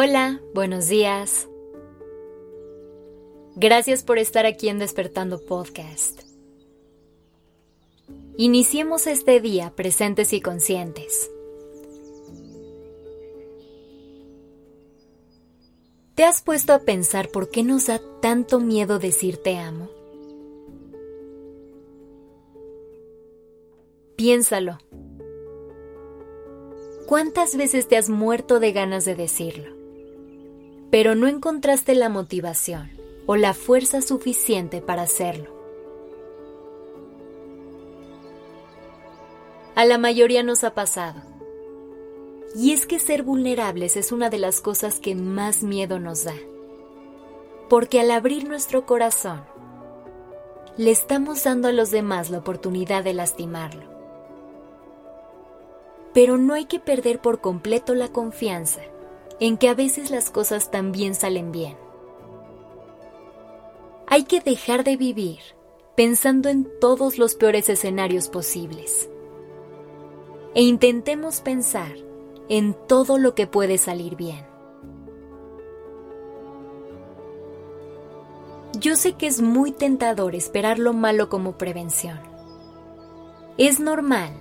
Hola, buenos días. Gracias por estar aquí en Despertando Podcast. Iniciemos este día presentes y conscientes. ¿Te has puesto a pensar por qué nos da tanto miedo decir te amo? Piénsalo. ¿Cuántas veces te has muerto de ganas de decirlo? Pero no encontraste la motivación o la fuerza suficiente para hacerlo. A la mayoría nos ha pasado. Y es que ser vulnerables es una de las cosas que más miedo nos da. Porque al abrir nuestro corazón, le estamos dando a los demás la oportunidad de lastimarlo pero no hay que perder por completo la confianza en que a veces las cosas también salen bien. Hay que dejar de vivir pensando en todos los peores escenarios posibles. E intentemos pensar en todo lo que puede salir bien. Yo sé que es muy tentador esperar lo malo como prevención. Es normal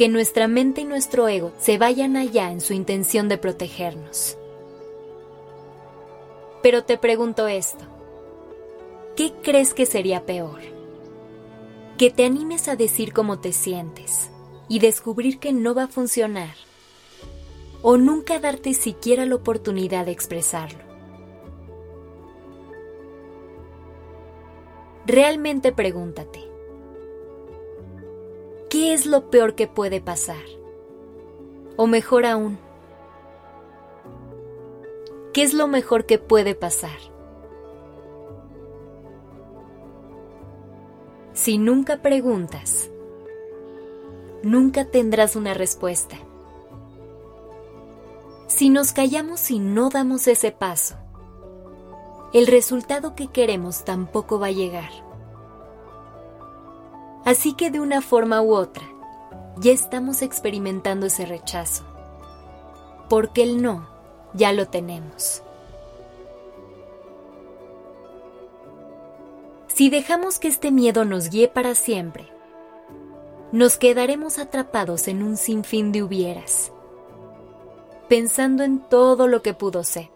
que nuestra mente y nuestro ego se vayan allá en su intención de protegernos. Pero te pregunto esto, ¿qué crees que sería peor? Que te animes a decir cómo te sientes y descubrir que no va a funcionar, o nunca darte siquiera la oportunidad de expresarlo. Realmente pregúntate, ¿qué es lo peor que puede pasar? O mejor aún, ¿qué es lo mejor que puede pasar? Si nunca preguntas, nunca tendrás una respuesta. Si nos callamos y no damos ese paso, el resultado que queremos tampoco va a llegar. Así que de una forma u otra, ya estamos experimentando ese rechazo, porque el no ya lo tenemos. Si dejamos que este miedo nos guíe para siempre, nos quedaremos atrapados en un sinfín de hubieras, pensando en todo lo que pudo ser.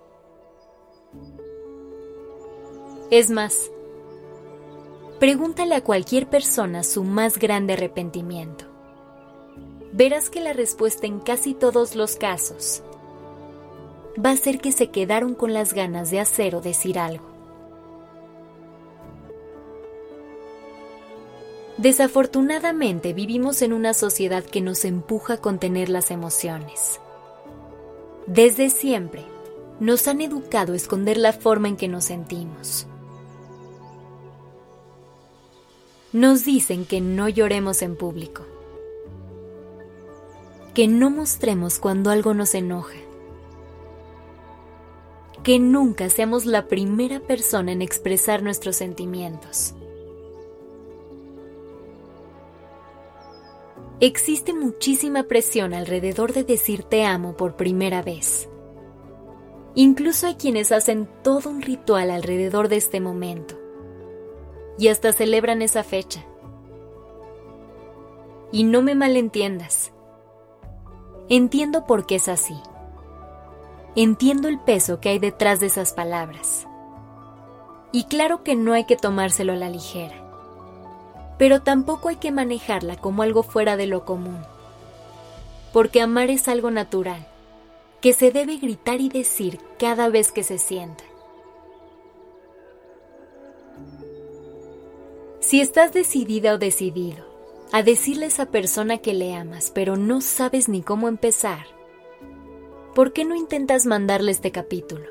Es más, Pregúntale a cualquier persona su más grande arrepentimiento. Verás que la respuesta en casi todos los casos va a ser que se quedaron con las ganas de hacer o decir algo. Desafortunadamente vivimos en una sociedad que nos empuja a contener las emociones. Desde siempre nos han educado a esconder la forma en que nos sentimos nos dicen que no lloremos en público, que no mostremos cuando algo nos enoja, que nunca seamos la primera persona en expresar nuestros sentimientos. Existe muchísima presión alrededor de decir te amo por primera vez. Incluso hay quienes hacen todo un ritual alrededor de este momento y hasta celebran esa fecha. Y no me malentiendas. Entiendo por qué es así. Entiendo el peso que hay detrás de esas palabras. Y claro que no hay que tomárselo a la ligera. Pero tampoco hay que manejarla como algo fuera de lo común. Porque amar es algo natural, que se debe gritar y decir cada vez que se sienta. Si estás decidida o decidido a decirle a esa persona que le amas, pero no sabes ni cómo empezar, ¿por qué no intentas mandarle este capítulo?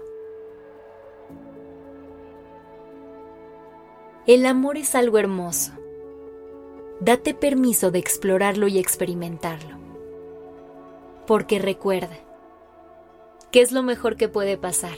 El amor es algo hermoso. Date permiso de explorarlo y experimentarlo. Porque recuerda, ¿qué es lo mejor que puede pasar?